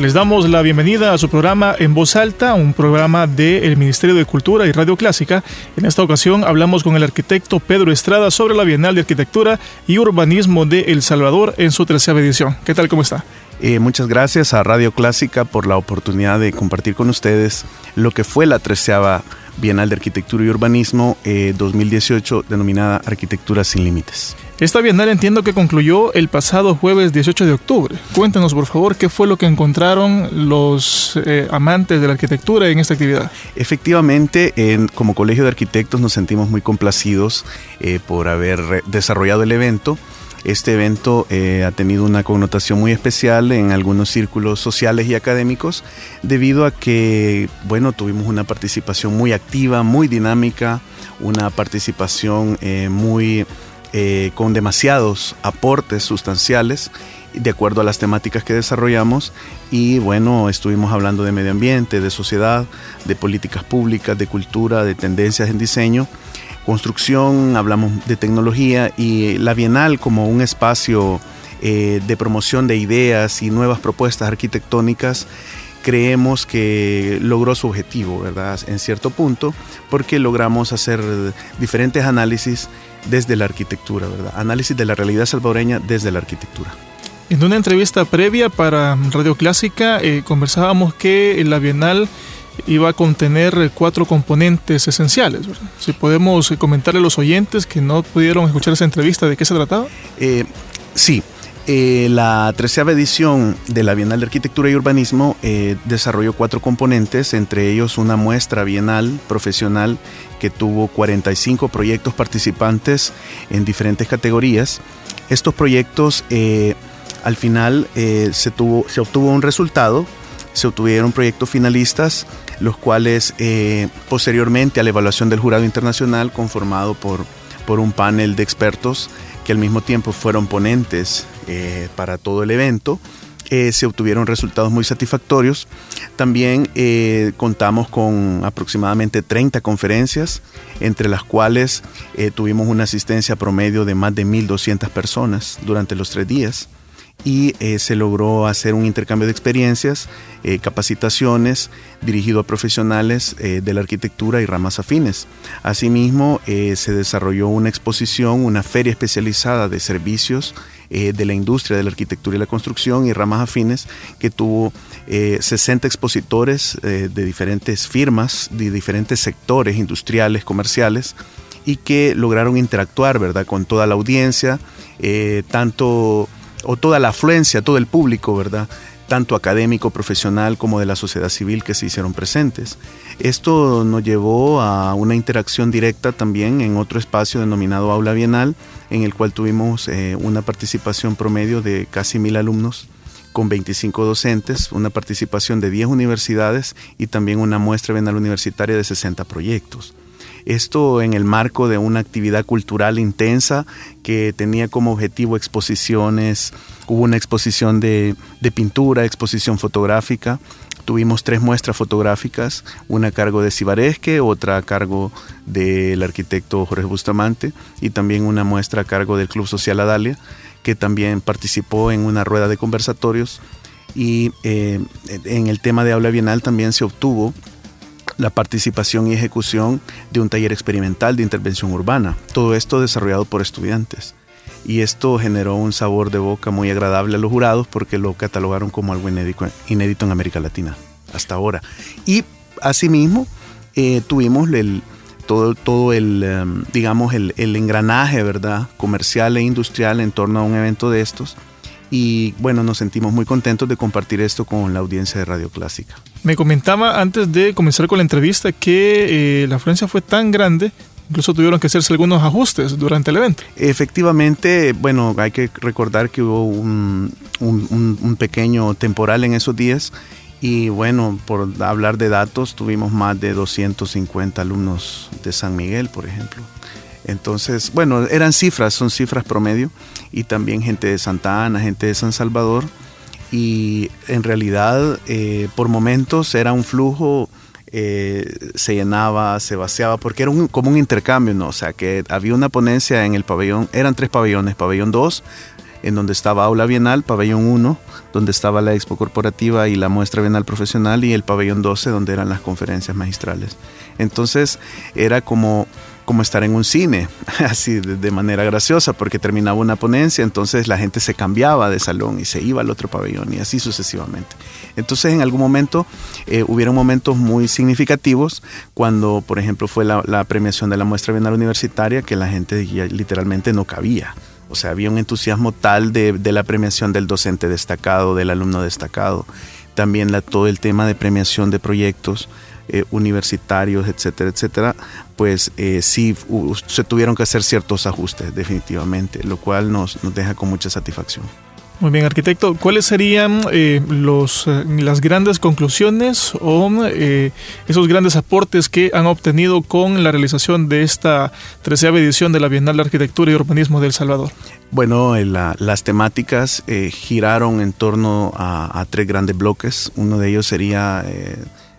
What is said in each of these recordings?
Les damos la bienvenida a su programa En Voz Alta, un programa del Ministerio de Cultura y Radio Clásica. En esta ocasión hablamos con el arquitecto Pedro Estrada sobre la Bienal de Arquitectura y Urbanismo de El Salvador en su tercera edición. ¿Qué tal? ¿Cómo está? Eh, muchas gracias a Radio Clásica por la oportunidad de compartir con ustedes lo que fue la treceava Bienal de Arquitectura y Urbanismo 2018 eh, denominada Arquitectura sin Límites. Esta bienal entiendo que concluyó el pasado jueves 18 de octubre. Cuéntanos, por favor, qué fue lo que encontraron los eh, amantes de la arquitectura en esta actividad. Efectivamente, como Colegio de Arquitectos nos sentimos muy complacidos eh, por haber desarrollado el evento. Este evento eh, ha tenido una connotación muy especial en algunos círculos sociales y académicos debido a que, bueno, tuvimos una participación muy activa, muy dinámica, una participación muy eh, con demasiados aportes sustanciales de acuerdo a las temáticas que desarrollamos. Y bueno, estuvimos hablando de medio ambiente, de sociedad, de políticas públicas, de cultura, de tendencias en diseño, construcción, hablamos de tecnología y la Bienal como un espacio eh, de promoción de ideas y nuevas propuestas arquitectónicas creemos que logró su objetivo, ¿verdad? En cierto punto, porque logramos hacer diferentes análisis desde la arquitectura, ¿verdad? Análisis de la realidad salvadoreña desde la arquitectura. En una entrevista previa para Radio Clásica eh, conversábamos que la Bienal iba a contener cuatro componentes esenciales. Si podemos comentarle a los oyentes que no pudieron escuchar esa entrevista, ¿de qué se trataba? Eh, sí, eh, la treceava edición de la Bienal de Arquitectura y Urbanismo eh, desarrolló cuatro componentes, entre ellos una muestra bienal profesional que tuvo 45 proyectos participantes en diferentes categorías. Estos proyectos, eh, al final, se, tuvo, se obtuvo un resultado, se obtuvieron proyectos finalistas, los cuales posteriormente a la evaluación del jurado internacional conformado por, por un panel de expertos, que al mismo tiempo fueron ponentes eh, para todo el evento. Eh, se obtuvieron resultados muy satisfactorios. También eh, contamos con aproximadamente 30 conferencias, entre las cuales tuvimos una asistencia promedio de más de 1.200 personas durante los tres días y se logró hacer un intercambio de experiencias, capacitaciones dirigido a profesionales de la arquitectura y ramas afines. Asimismo, se desarrolló una exposición, una feria especializada de servicios eh, de la industria de la arquitectura y la construcción y ramas afines que tuvo 60 eh, expositores eh, de diferentes firmas, de diferentes sectores industriales, comerciales y que lograron interactuar ¿verdad? con toda la audiencia, tanto o toda la afluencia, todo el público, ¿verdad? tanto académico, profesional como de la sociedad civil que se hicieron presentes. Esto nos llevó a una interacción directa también en otro espacio denominado Aula Bienal, en el cual tuvimos eh, una participación promedio de casi mil alumnos con 25 docentes, una participación de 10 universidades y también una muestra bienal universitaria de 60 proyectos. Esto en el marco de una actividad cultural intensa que tenía como objetivo exposiciones, hubo una exposición de, pintura, exposición fotográfica, tuvimos tres muestras fotográficas, una a cargo de Cibaresque, otra a cargo del arquitecto Jorge Bustamante y también una muestra a cargo del Club Social Adalia, que también participó en una rueda de conversatorios. Y eh, en el tema de aula bienal también se obtuvo la participación y ejecución de un taller experimental de intervención urbana. Todo esto desarrollado por estudiantes. Y esto generó un sabor de boca muy agradable a los jurados porque lo catalogaron como algo inédito, en América Latina hasta ahora. Y asimismo eh, tuvimos todo el, em, digamos, el, el engranaje, ¿verdad? Comercial e industrial en torno a un evento de estos y bueno, nos sentimos muy contentos de compartir esto con la audiencia de Radio Clásica. Me comentaba antes de comenzar con la entrevista que eh, la afluencia fue tan grande Incluso tuvieron que hacerse algunos ajustes durante el evento. Efectivamente, bueno, hay que recordar que hubo un, un, pequeño temporal en esos días y bueno, por hablar de datos, tuvimos más de 250 alumnos de San Miguel, por ejemplo. Entonces, bueno, eran cifras, son cifras promedio, y también gente de Santa Ana, gente de San Salvador, y en realidad eh, por momentos era un flujo, eh, se llenaba, se vaciaba, porque era un, como un intercambio, ¿no? O sea, que había una ponencia en el pabellón, eran tres pabellones, pabellón 2, en donde estaba Aula Bienal, pabellón 1, donde estaba la expo corporativa y la muestra bienal profesional, y el pabellón 12, donde eran las conferencias magistrales. Entonces era como como estar en un cine, así de, manera graciosa, porque terminaba una ponencia, entonces la gente se cambiaba de salón y se iba al otro pabellón y así sucesivamente. Entonces en algún momento eh, hubieron momentos muy significativos cuando, por ejemplo, fue la, premiación de la muestra bienal universitaria que la gente literalmente no cabía. O sea, había un entusiasmo tal de, la premiación del docente destacado, del alumno destacado, también la, todo el tema de premiación de proyectos eh, universitarios, etcétera, etcétera, pues eh, sí se tuvieron que hacer ciertos ajustes definitivamente, lo cual nos, nos deja con mucha satisfacción. Muy bien, arquitecto. ¿Cuáles serían eh, los, las grandes conclusiones o esos grandes aportes que han obtenido con la realización de esta treceava edición de la Bienal de Arquitectura y Urbanismo de El Salvador? Bueno, las temáticas giraron en torno a, a, tres grandes bloques. Uno de ellos sería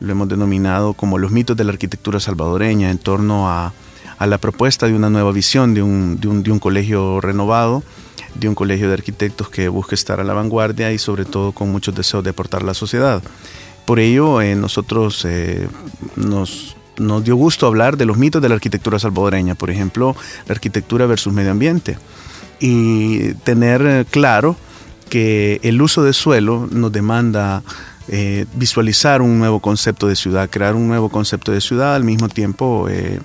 lo hemos denominado como los mitos de la arquitectura salvadoreña en torno a, la propuesta de una nueva visión de un, de, un, colegio renovado, de un colegio de arquitectos que busque estar a la vanguardia y sobre todo con muchos deseos de aportar a la sociedad. Por ello, eh, nosotros eh, nos, nos dio gusto hablar de los mitos de la arquitectura salvadoreña, por ejemplo, la arquitectura versus medio ambiente, y tener eh, claro que el uso de suelo nos demanda eh, visualizar un nuevo concepto de ciudad, crear un nuevo concepto de ciudad, al mismo tiempo eh,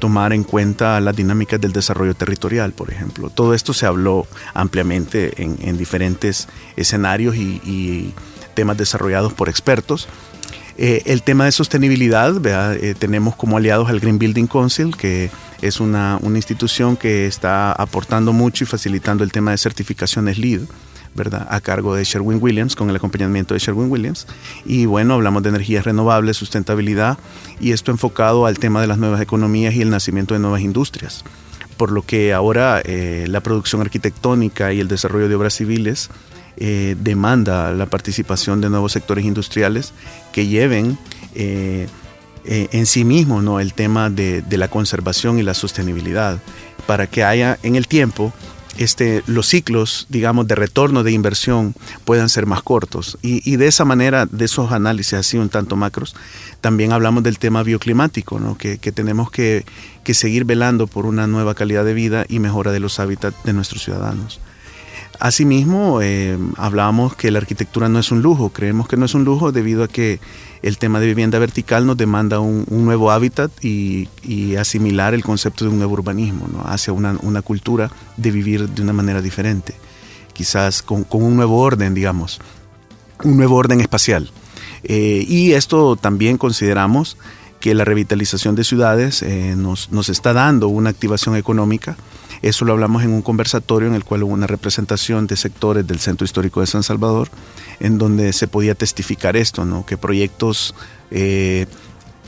tomar en cuenta las dinámicas del desarrollo territorial, por ejemplo. Todo esto se habló ampliamente en, diferentes escenarios y, temas desarrollados por expertos. Eh, el tema de sostenibilidad, tenemos como aliados al Green Building Council, que es una, una institución que está aportando mucho y facilitando el tema de certificaciones LEED ¿verdad? a cargo de Sherwin Williams, con el acompañamiento de Sherwin Williams. Y bueno, hablamos de energías renovables, sustentabilidad, y esto enfocado al tema de las nuevas economías y el nacimiento de nuevas industrias. Por lo que ahora eh, la producción arquitectónica y el desarrollo de obras civiles eh, demanda la participación de nuevos sectores industriales que lleven eh, en sí mismo ¿no? el tema de, de la conservación y la sostenibilidad, para que haya en el tiempo este, los ciclos, digamos, de retorno de inversión puedan ser más cortos. Y, de esa manera, de esos análisis así un tanto macros, también hablamos del tema bioclimático, ¿no? que, tenemos que, que seguir velando por una nueva calidad de vida y mejora de los hábitats de nuestros ciudadanos. Asimismo, eh, hablábamos que la arquitectura no es un lujo, creemos que no es un lujo debido a que el tema de vivienda vertical nos demanda un, nuevo hábitat y, asimilar el concepto de un nuevo urbanismo, ¿no? hacia una, cultura de vivir de una manera diferente, quizás con, un nuevo orden, digamos, un nuevo orden espacial. Eh, y esto también consideramos que la revitalización de ciudades eh, nos, nos está dando una activación económica eso lo hablamos en un conversatorio en el cual hubo una representación de sectores del Centro Histórico de San Salvador, en donde se podía testificar esto, ¿no? que proyectos eh,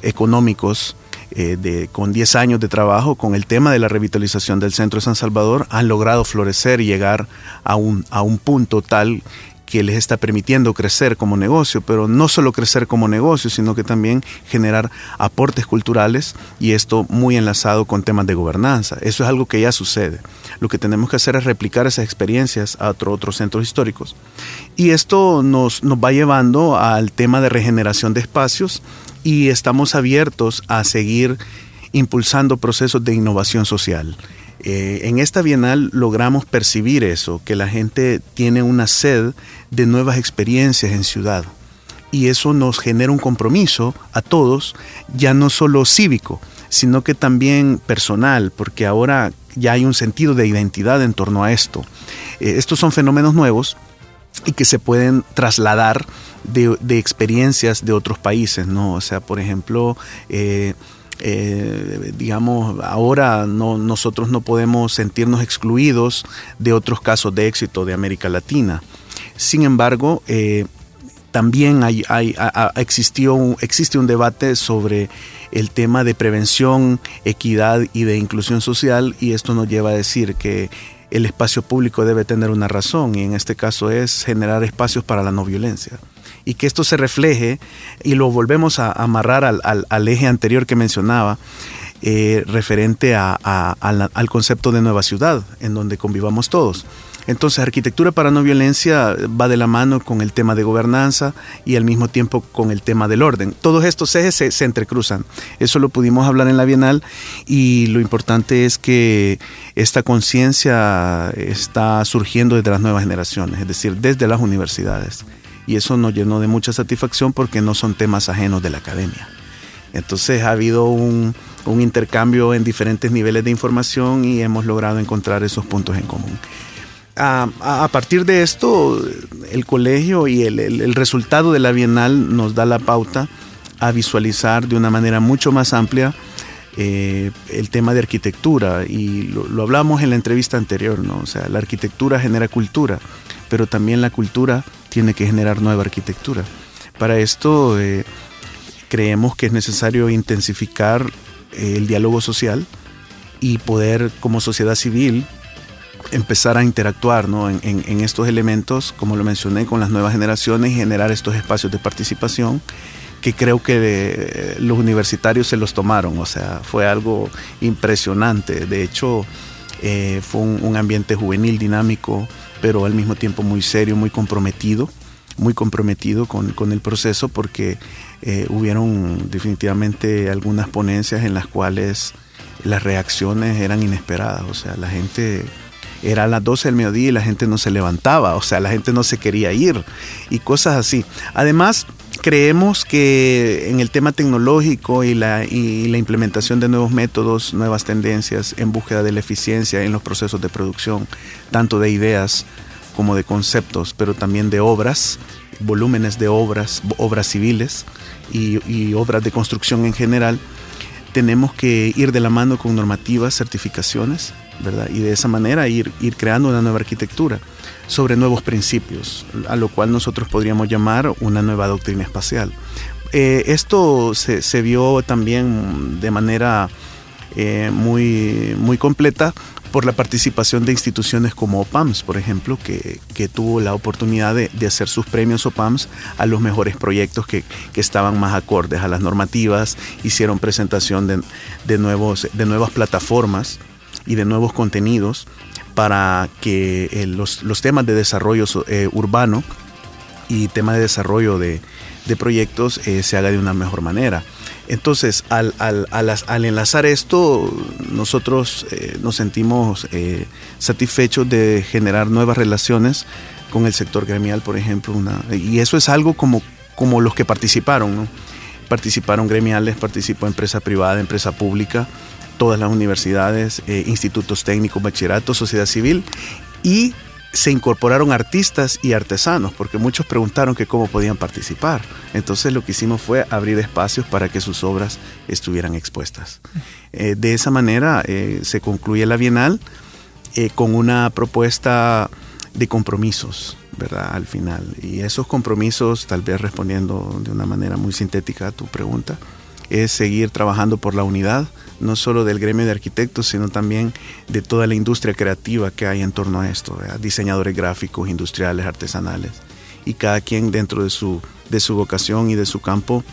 económicos eh, de, con 10 años de trabajo con el tema de la revitalización del Centro de San Salvador han logrado florecer y llegar a un, a un punto tal que les está permitiendo crecer como negocio, pero no solo crecer como negocio, sino que también generar aportes culturales y esto muy enlazado con temas de gobernanza. Eso es algo que ya sucede. Lo que tenemos que hacer es replicar esas experiencias a otros centros históricos. Y esto nos, va llevando al tema de regeneración de espacios y estamos abiertos a seguir impulsando procesos de innovación social. Eh, en esta bienal logramos percibir eso, que la gente tiene una sed de nuevas experiencias en ciudad. Y eso nos genera un compromiso a todos, ya no solo cívico, sino que también personal, porque ahora ya hay un sentido de identidad en torno a esto. Eh, estos son fenómenos nuevos y que se pueden trasladar de, experiencias de otros países, ¿no? O sea, por ejemplo, eh, eh, digamos, ahora no, nosotros no podemos sentirnos excluidos de otros casos de éxito de América Latina. Sin embargo, eh, también hay, existió, existe un debate sobre el tema de prevención, equidad y de inclusión social y esto nos lleva a decir que el espacio público debe tener una razón y en este caso es generar espacios para la no violencia y que esto se refleje y lo volvemos a amarrar al, eje anterior que mencionaba, eh, referente al concepto de nueva ciudad, en donde convivamos todos. Entonces, arquitectura para no violencia va de la mano con el tema de gobernanza y al mismo tiempo con el tema del orden. Todos estos ejes se, se, entrecruzan. Eso lo pudimos hablar en la Bienal y lo importante es que esta conciencia está surgiendo desde las nuevas generaciones, es decir, desde las universidades y eso nos llenó de mucha satisfacción porque no son temas ajenos de la academia. Entonces ha habido un, intercambio en diferentes niveles de información y hemos logrado encontrar esos puntos en común. A, partir de esto, el colegio y el, resultado de la Bienal nos da la pauta a visualizar de una manera mucho más amplia eh, el tema de arquitectura y lo, lo, hablamos en la entrevista anterior, ¿no? O sea, la arquitectura genera cultura, pero también la cultura tiene que generar nueva arquitectura. Para esto eh, creemos que es necesario intensificar eh, el diálogo social y poder como sociedad civil empezar a interactuar en, estos elementos, como lo mencioné, con las nuevas generaciones y generar estos espacios de participación que creo que eh, los universitarios se los tomaron, o sea, fue algo impresionante. De hecho, fue un ambiente juvenil, dinámico, pero al mismo tiempo muy serio, muy comprometido, muy comprometido con, el proceso porque eh, hubieron definitivamente algunas ponencias en las cuales las reacciones eran inesperadas, o sea, la gente era a las 12 del mediodía y la gente no se levantaba, o sea, la gente no se quería ir y cosas así. Además, creemos que en el tema tecnológico y la, la implementación de nuevos métodos, nuevas tendencias en búsqueda de la eficiencia en los procesos de producción, tanto de ideas como de conceptos, pero también de obras, volúmenes de obras, obras civiles y, y obras de construcción en general, tenemos que ir de la mano con normativas, certificaciones, Y de esa manera ir, ir creando una nueva arquitectura sobre nuevos principios, a lo cual nosotros podríamos llamar una nueva doctrina espacial. Eh, esto se, vio también de manera eh, muy, muy completa por la participación de instituciones como OPAMS, por ejemplo, que, tuvo la oportunidad de, hacer sus premios OPAMS a los mejores proyectos que, estaban más acordes a las normativas, hicieron presentación de, nuevos, de nuevas plataformas y de nuevos contenidos para que eh, los, temas de desarrollo eh, urbano y tema de desarrollo de, proyectos eh, se haga de una mejor manera. Entonces, al, enlazar esto, nosotros nos sentimos satisfechos de generar nuevas relaciones con el sector gremial, por ejemplo, y eso es algo como, como los que participaron, Participaron gremiales, participó empresa privada, empresa pública, todas las universidades, eh, institutos técnicos, bachillerato, sociedad civil y se incorporaron artistas y artesanos, porque muchos preguntaron que cómo podían participar. Entonces lo que hicimos fue abrir espacios para que sus obras estuvieran expuestas. Eh, de esa manera eh, se concluye la Bienal con una propuesta de compromisos, ¿verdad? Al final. Y esos compromisos, tal vez respondiendo de una manera muy sintética a tu pregunta, es seguir trabajando por la unidad, no solo del gremio de arquitectos, sino también de toda la industria creativa que hay en torno a esto, diseñadores gráficos, industriales, artesanales, y cada quien dentro de su, de su vocación y de su campo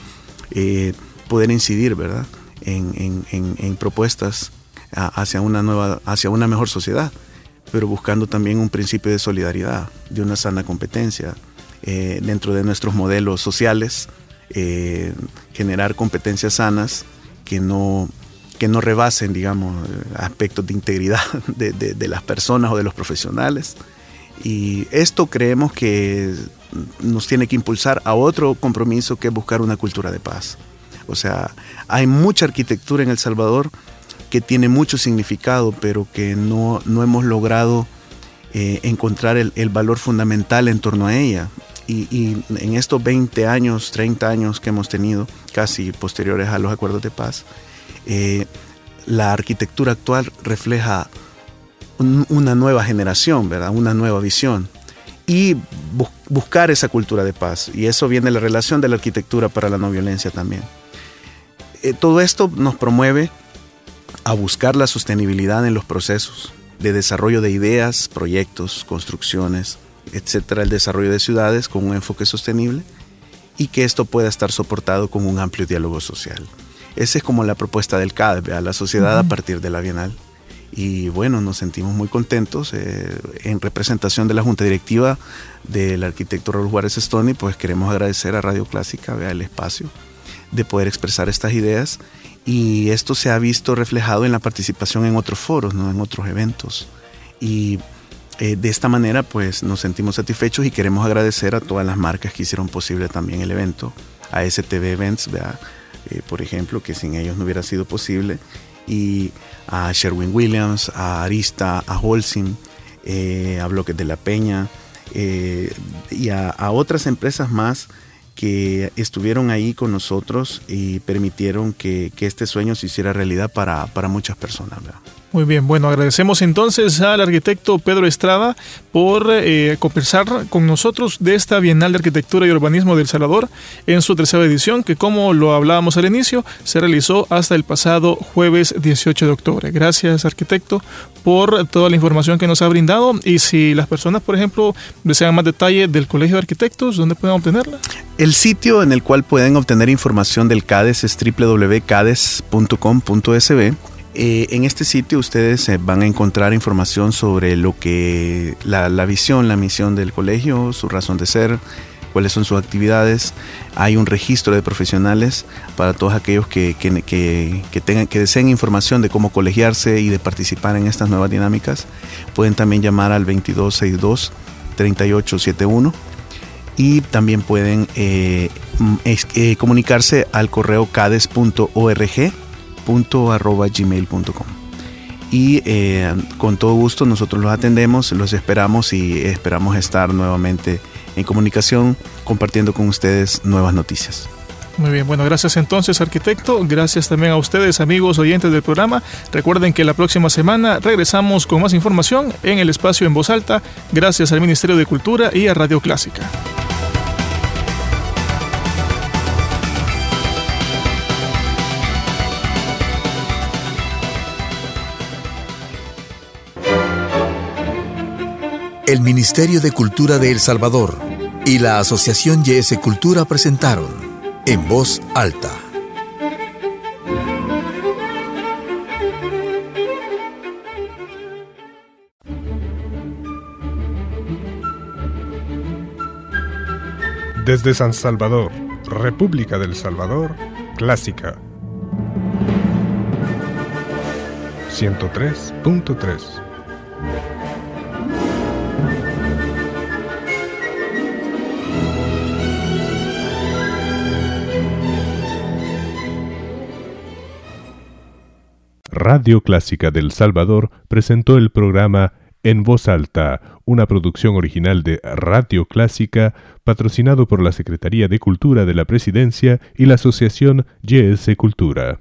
eh, poder incidir, ¿verdad? En, propuestas hacia una nueva, hacia una mejor sociedad, pero buscando también un principio de solidaridad, de una sana competencia eh, dentro de nuestros modelos sociales, eh, generar competencias sanas que no, que no rebasen, digamos, aspectos de integridad de, de las personas o de los profesionales. Y esto creemos que nos tiene que impulsar a otro compromiso que es buscar una cultura de paz. O sea, hay mucha arquitectura en El Salvador que tiene mucho significado, pero que no, hemos logrado eh, encontrar el, valor fundamental en torno a ella. Y, en estos 20 años, 30 años que hemos tenido, casi posteriores a los acuerdos de paz, eh, la arquitectura actual refleja una nueva generación, ¿verdad? Una nueva visión y buscar esa cultura de paz. Y eso viene de la relación de la arquitectura para la no violencia también. Eh, todo esto nos promueve a buscar la sostenibilidad en los procesos de desarrollo de ideas, proyectos, construcciones, etcétera, el desarrollo de ciudades con un enfoque sostenible y que esto pueda estar soportado con un amplio diálogo social. Esa es como la propuesta del CAD, a la sociedad a partir de la Bienal y bueno, nos sentimos muy contentos. Eh, en representación de la Junta Directiva del arquitecto Raúl Juárez Stoni, pues queremos agradecer a Radio Clásica vea el espacio de poder expresar estas ideas y esto se ha visto reflejado en la participación en otros foros, ¿no? en otros eventos. Y eh, de esta manera pues nos sentimos satisfechos y queremos agradecer a todas las marcas que hicieron posible también el evento, a STV Events. Eh, por ejemplo, que sin ellos no hubiera sido posible y a Sherwin Williams, a Arista, a Holcim, eh, a Bloques de la Peña eh, y a, otras empresas más que estuvieron ahí con nosotros y permitieron que, este sueño se hiciera realidad para, muchas personas. Muy bien, bueno, agradecemos entonces al arquitecto Pedro Estrada por eh, conversar con nosotros de esta Bienal de Arquitectura y Urbanismo del Salvador en su tercera edición, que como lo hablábamos al inicio, se realizó hasta el pasado jueves 18 de octubre. Gracias, arquitecto, por toda la información que nos ha brindado y si las personas, por ejemplo, desean más detalle del Colegio de Arquitectos, ¿dónde pueden obtenerla? El sitio en el cual pueden obtener información del CADES es www.cades.com.sb eh, en este sitio ustedes eh, van a encontrar información sobre lo que la, visión, la misión del colegio, su razón de ser, cuáles son sus actividades. Hay un registro de profesionales para todos aquellos que, tengan, que deseen información de cómo colegiarse y de participar en estas nuevas dinámicas. Pueden también llamar al 2262 3871 y también pueden eh, comunicarse al correo cades.org gmail.com y eh, con todo gusto nosotros los atendemos, los esperamos y esperamos estar nuevamente en comunicación compartiendo con ustedes nuevas noticias. Muy bien, bueno, gracias entonces arquitecto, gracias también a ustedes amigos oyentes del programa. Recuerden que la próxima semana regresamos con más información en el espacio en voz alta, gracias al Ministerio de Cultura y a Radio Clásica. El Ministerio de Cultura de El Salvador y la Asociación YS Cultura presentaron En Voz Alta. Desde San Salvador, República del Salvador, Clásica 103.3 Radio Clásica del Salvador presentó el programa En Voz Alta, una producción original de Radio Clásica, patrocinado por la Secretaría de Cultura de la Presidencia y la Asociación YS Cultura.